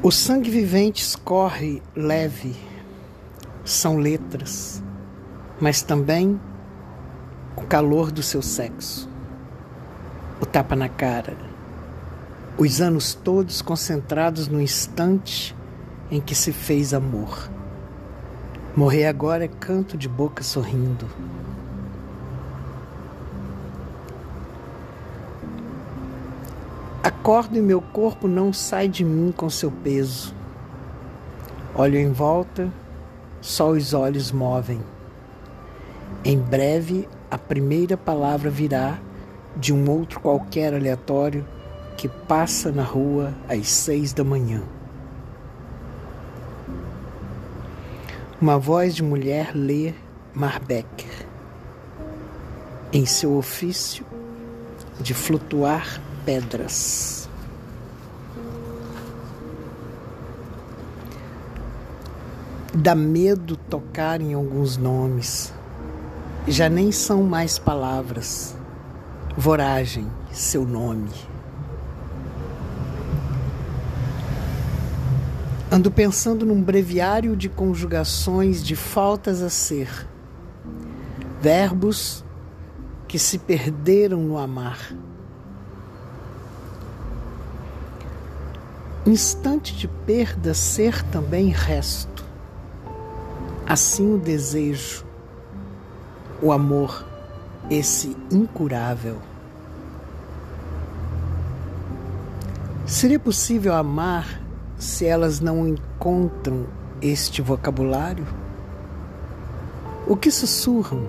O sangue vivente escorre leve, são letras, mas também o calor do seu sexo, o tapa na cara, os anos todos concentrados no instante em que se fez amor. Morrer agora é canto de boca sorrindo. Acordo e meu corpo não sai de mim com seu peso. Olho em volta, só os olhos movem. Em breve, a primeira palavra virá de um outro qualquer aleatório que passa na rua às seis da manhã. Uma voz de mulher lê Marbecker em seu ofício de flutuar pedras. Dá medo tocar em alguns nomes, já nem são mais palavras. Voragem, seu nome. Ando pensando num breviário de conjugações de faltas a ser, verbos que se perderam no amar. Instante de perda ser também resto. Assim o desejo, o amor, esse incurável. Seria possível amar se elas não encontram este vocabulário? O que sussurram?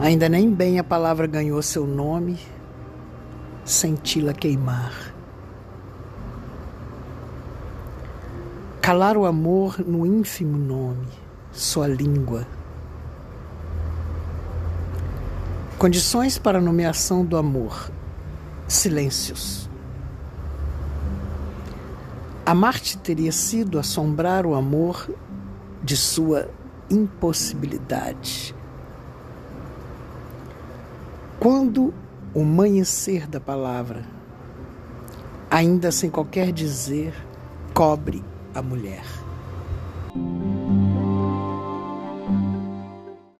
Ainda nem bem a palavra ganhou seu nome senti-la queimar. Calar o amor no ínfimo nome, sua língua. Condições para a nomeação do amor: silêncios. Amar-te teria sido assombrar o amor de sua impossibilidade. Quando o amanhecer da palavra, ainda sem qualquer dizer, cobre a mulher.